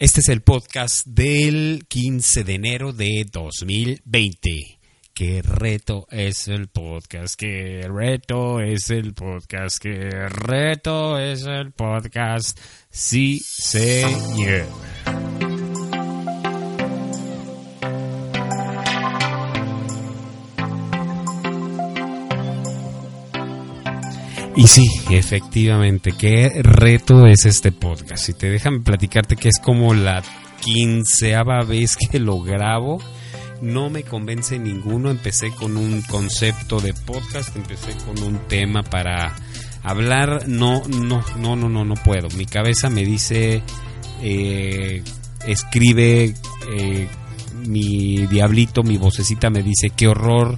Este es el podcast del 15 de enero de 2020. ¿Qué reto es el podcast? ¿Qué reto es el podcast? ¿Qué reto es el podcast? Sí, señor. Y sí, efectivamente, qué reto es este podcast. Si te dejan platicarte que es como la quinceava vez que lo grabo, no me convence ninguno. Empecé con un concepto de podcast, empecé con un tema para hablar. No, no, no, no, no, no puedo. Mi cabeza me dice, eh, escribe, eh, mi diablito, mi vocecita me dice, qué horror.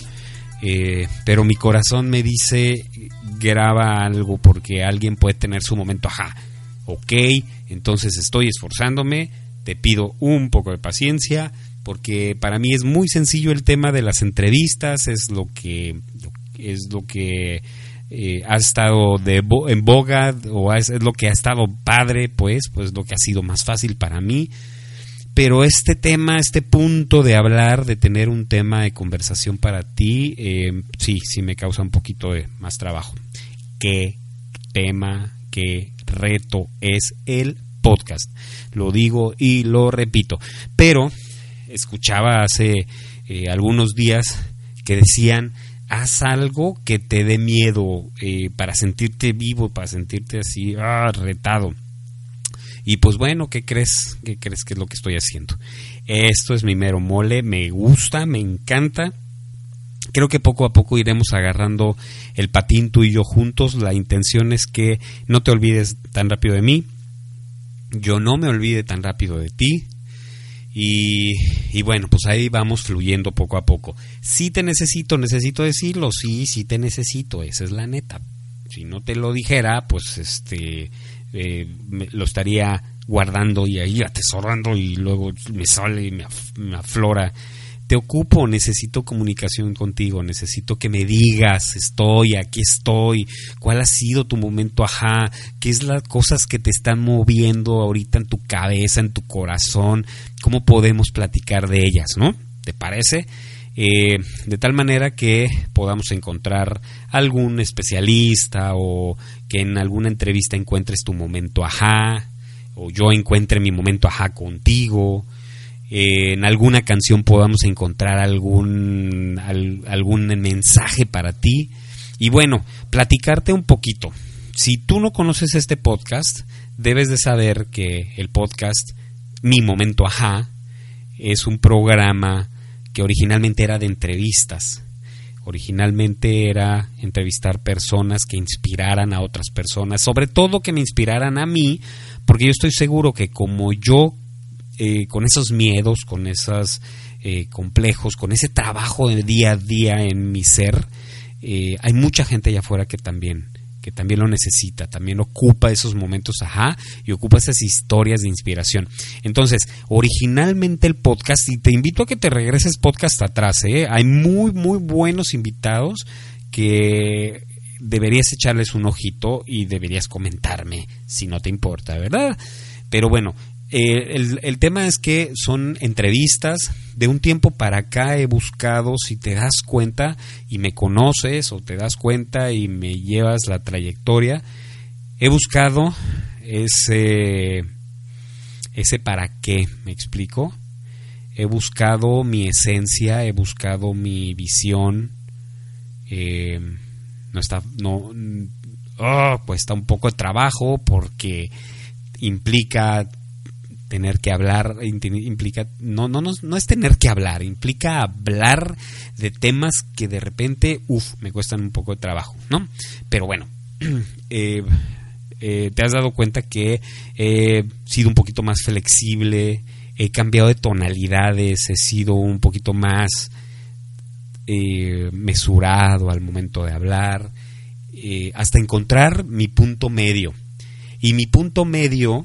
Eh, pero mi corazón me dice graba algo porque alguien puede tener su momento, ajá, ok, entonces estoy esforzándome, te pido un poco de paciencia, porque para mí es muy sencillo el tema de las entrevistas, es lo que es lo que eh, ha estado de en boga o es, lo que ha estado padre, pues, pues lo que ha sido más fácil para mí. Pero este tema, este punto de hablar, de tener un tema de conversación para ti, eh, sí, sí me causa un poquito de más trabajo qué tema, qué reto es el podcast. Lo digo y lo repito. Pero escuchaba hace eh, algunos días que decían, haz algo que te dé miedo eh, para sentirte vivo, para sentirte así, ah, retado. Y pues bueno, ¿qué crees? ¿Qué crees que es lo que estoy haciendo? Esto es mi mero mole, me gusta, me encanta Creo que poco a poco iremos agarrando el patín tú y yo juntos. La intención es que no te olvides tan rápido de mí, yo no me olvide tan rápido de ti. Y, y, bueno, pues ahí vamos fluyendo poco a poco. Si te necesito, necesito decirlo, sí, sí te necesito, esa es la neta. Si no te lo dijera, pues este eh, lo estaría guardando y ahí atesorando y luego me sale y me, me aflora te ocupo, necesito comunicación contigo, necesito que me digas, estoy, aquí estoy, cuál ha sido tu momento, ajá, qué es las cosas que te están moviendo ahorita en tu cabeza, en tu corazón, cómo podemos platicar de ellas, ¿no? ¿Te parece? Eh, de tal manera que podamos encontrar algún especialista o que en alguna entrevista encuentres tu momento ajá, o yo encuentre mi momento ajá contigo, eh, en alguna canción podamos encontrar algún, algún mensaje para ti. Y bueno, platicarte un poquito. Si tú no conoces este podcast, debes de saber que el podcast Mi Momento Ajá es un programa que originalmente era de entrevistas. Originalmente era entrevistar personas que inspiraran a otras personas, sobre todo que me inspiraran a mí, porque yo estoy seguro que como yo eh, con esos miedos, con esos eh, complejos, con ese trabajo de día a día en mi ser, eh, hay mucha gente allá afuera que también que también lo necesita, también ocupa esos momentos, ajá, y ocupa esas historias de inspiración. Entonces, originalmente el podcast, y te invito a que te regreses podcast atrás, ¿eh? hay muy, muy buenos invitados que deberías echarles un ojito y deberías comentarme si no te importa, ¿verdad? Pero bueno, eh, el, tema es que son entrevistas. De un tiempo para acá he buscado, si te das cuenta y me conoces o te das cuenta y me llevas la trayectoria, he buscado ese, ese para qué, me explico. He buscado mi esencia, he buscado mi visión. Eh, no está, no, oh, cuesta un poco de trabajo porque implica tener que hablar implica no no no no es tener que hablar implica hablar de temas que de repente uff me cuestan un poco de trabajo no pero bueno eh, eh, te has dado cuenta que he sido un poquito más flexible he cambiado de tonalidades he sido un poquito más eh, mesurado al momento de hablar hasta encontrar mi punto medio. Y mi punto medio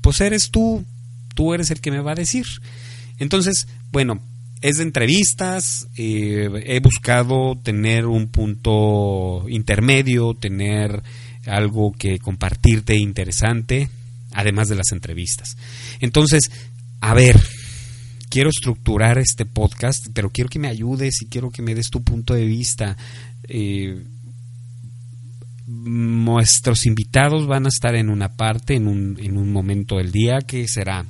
pues eres tú, tú eres el que me va a decir. Entonces, bueno, es de entrevistas, eh, he buscado tener un punto intermedio, tener algo que compartirte interesante. además de las entrevistas. Entonces, a ver, quiero estructurar este podcast, pero quiero que me ayudes y quiero que me des tu punto de vista. Eh, nuestros invitados van a estar en una parte, en un, en un momento del día que será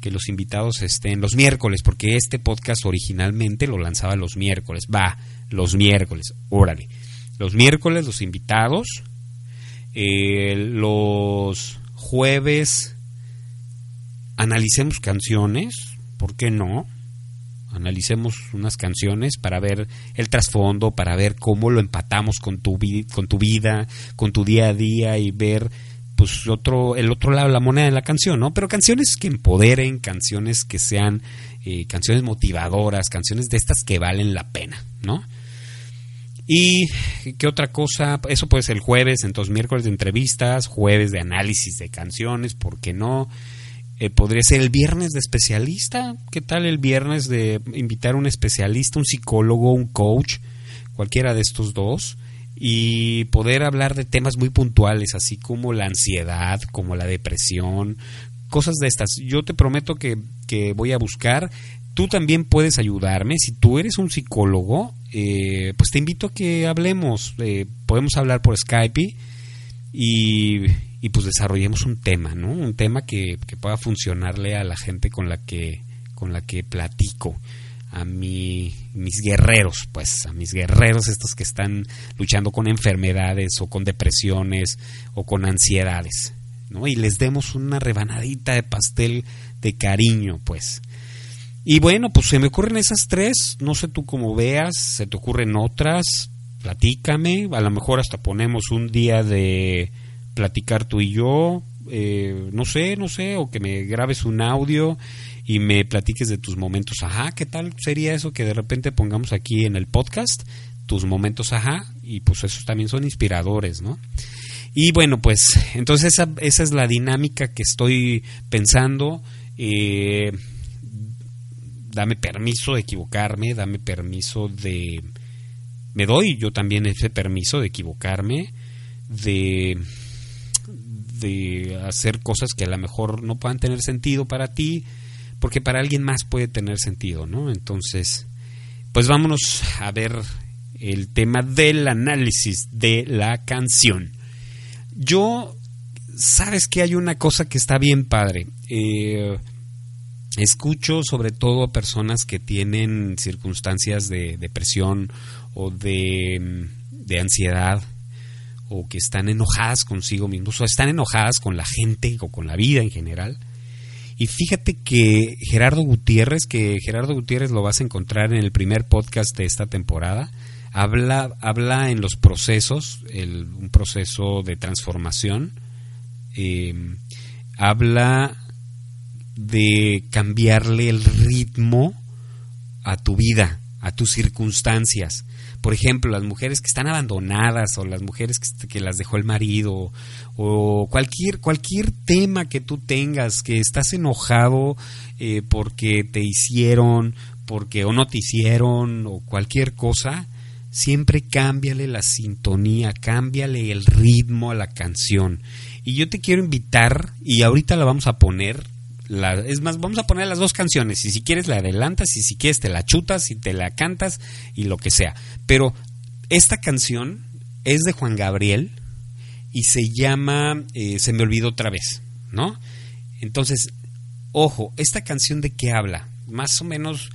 que los invitados estén los miércoles, porque este podcast originalmente lo lanzaba los miércoles. Va, los miércoles, órale. Los miércoles los invitados, eh, los jueves analicemos canciones, ¿por qué no? Analicemos unas canciones para ver el trasfondo, para ver cómo lo empatamos con tu, con tu vida, con tu día a día y ver pues otro el otro lado de la moneda de la canción, ¿no? Pero canciones que empoderen, canciones que sean eh, canciones motivadoras, canciones de estas que valen la pena, ¿no? Y qué otra cosa, eso puede ser el jueves, entonces miércoles de entrevistas, jueves de análisis de canciones, ¿por qué no? Eh, podría ser el viernes de especialista, ¿qué tal el viernes de invitar a un especialista, un psicólogo, un coach, cualquiera de estos dos? y poder hablar de temas muy puntuales, así como la ansiedad, como la depresión, cosas de estas. Yo te prometo que, que voy a buscar tú también puedes ayudarme. Si tú eres un psicólogo, eh, pues te invito a que hablemos. Eh, podemos hablar por Skype y, y, pues desarrollemos un tema, ¿no? Un tema que, que, pueda funcionarle a la gente con la que, con la que platico. A mi, mis guerreros, pues, a mis guerreros estos que están luchando con enfermedades o con depresiones o con ansiedades, ¿no? Y les demos una rebanadita de pastel de cariño, pues. Y bueno, pues se me ocurren esas tres, no sé tú cómo veas, se te ocurren otras, platícame, a lo mejor hasta ponemos un día de platicar tú y yo, eh, no sé, no sé, o que me grabes un audio y me platiques de tus momentos, ajá, ¿qué tal sería eso que de repente pongamos aquí en el podcast? Tus momentos, ajá, y pues esos también son inspiradores, ¿no? Y bueno, pues entonces esa, esa es la dinámica que estoy pensando. Eh, dame permiso de equivocarme, dame permiso de... Me doy yo también ese permiso de equivocarme, de, de hacer cosas que a lo mejor no puedan tener sentido para ti, porque para alguien más puede tener sentido, ¿no? Entonces, pues vámonos a ver el tema del análisis de la canción. Yo, sabes que hay una cosa que está bien padre. Eh, escucho sobre todo a personas que tienen circunstancias de depresión o de, de, ansiedad o que están enojadas consigo mismos o están enojadas con la gente o con la vida en general. Y fíjate que Gerardo Gutiérrez, que Gerardo Gutiérrez lo vas a encontrar en el primer podcast de esta temporada, habla, habla en los procesos, un proceso de transformación, eh, habla de cambiarle el ritmo a tu vida, a tus circunstancias. Por ejemplo, las mujeres que están abandonadas o las mujeres que, las dejó el marido o cualquier, cualquier tema que tú tengas, que estás enojado eh, porque te hicieron, porque o no te hicieron o cualquier cosa, siempre cámbiale la sintonía, cámbiale el ritmo a la canción. Y yo te quiero invitar, y ahorita la vamos a poner, es más, vamos a poner las dos canciones. Y si quieres la adelantas, y si quieres te la chutas y te la cantas y lo que sea. Pero esta canción es de Juan Gabriel y se llama eh, Se me olvidó otra vez, ¿no? Entonces, ojo, esta canción de qué habla? Más o menos,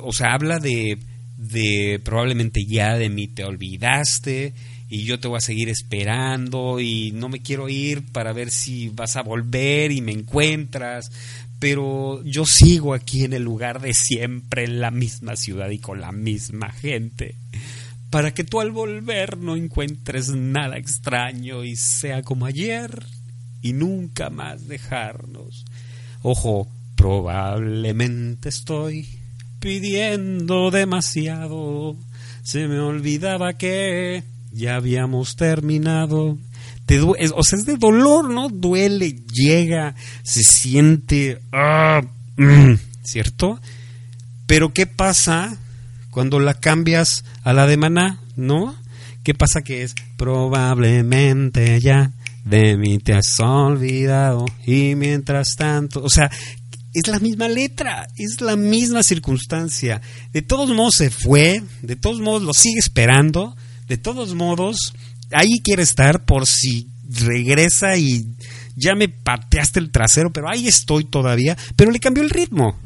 o sea, habla de, de probablemente ya de mí te olvidaste y yo te voy a seguir esperando y no me quiero ir para ver si vas a volver y me encuentras, pero yo sigo aquí en el lugar de siempre, en la misma ciudad y con la misma gente, para que tú al volver no encuentres nada extraño y sea como ayer y nunca más dejarnos. Ojo, probablemente estoy pidiendo demasiado. Se me olvidaba que ya habíamos terminado. Te o sea, es de dolor, ¿no? Duele, llega, se siente, ah, mm, ¿cierto? Pero ¿qué pasa cuando la cambias a la de maná, ¿no? ¿Qué pasa que es? Probablemente ya de mí te has olvidado y mientras tanto, o sea, es la misma letra, es la misma circunstancia. De todos modos se fue, de todos modos lo sigue esperando, de todos modos ahí quiere estar por si regresa y ya me pateaste el trasero, pero ahí estoy todavía, pero le cambió el ritmo.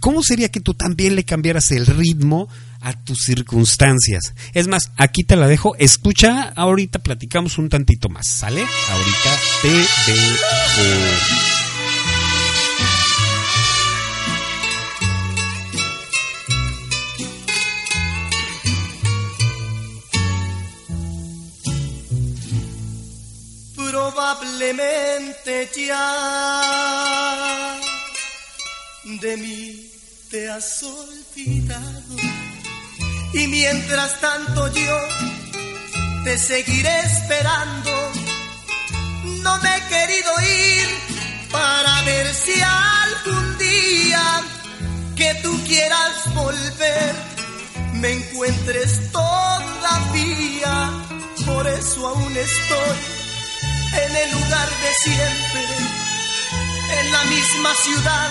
¿Cómo sería que tú también le cambiaras el ritmo a tus circunstancias? Es más, aquí te la dejo, escucha, ahorita platicamos un tantito más, ¿sale? Ahorita te veo. Ya de mí te has olvidado y mientras tanto yo te seguiré esperando. No me he querido ir para ver si algún día que tú quieras volver me encuentres todavía. Por eso aún estoy en el lugar de siempre, en la misma ciudad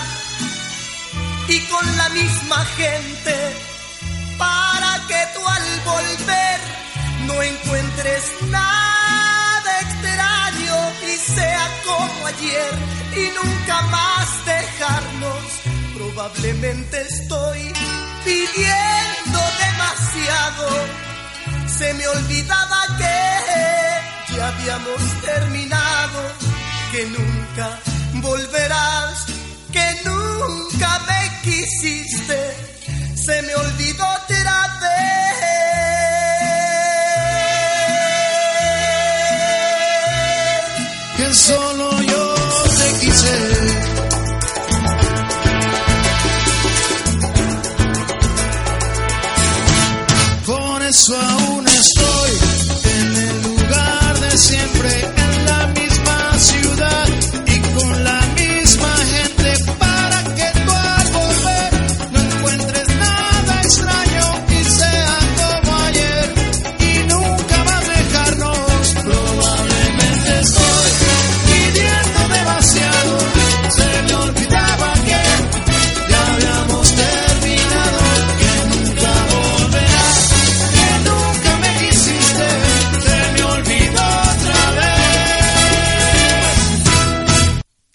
y con la misma gente, para que tú al volver no encuentres nada extraño y sea como ayer y nunca más dejarnos. Probablemente estoy pidiendo demasiado, se me olvidaba que ya habíamos terminado, que nunca volverás,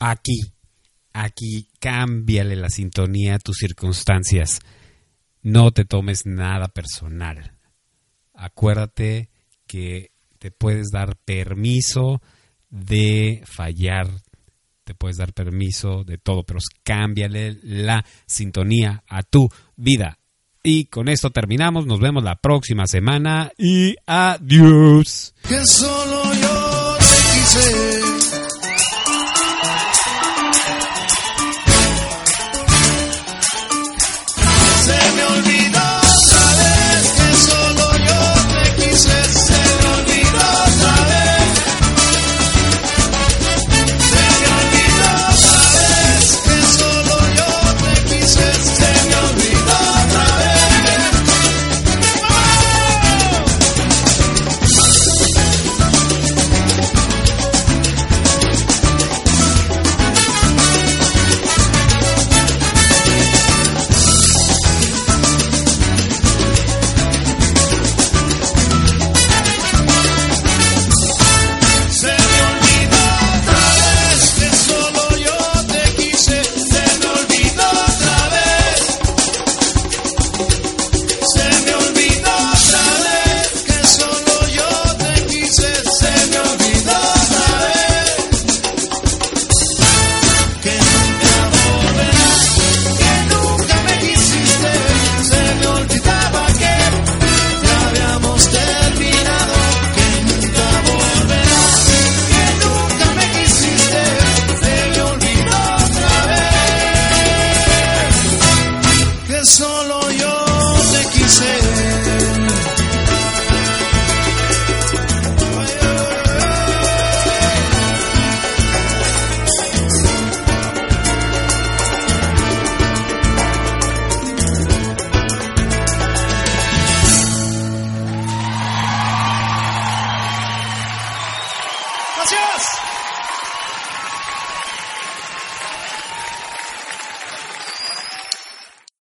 aquí, aquí, cámbiale la sintonía a tus circunstancias. No te tomes nada personal. Acuérdate que te puedes dar permiso de fallar, te puedes dar permiso de todo, pero cámbiale la sintonía a tu vida. Y con esto terminamos, nos vemos la próxima semana y adiós.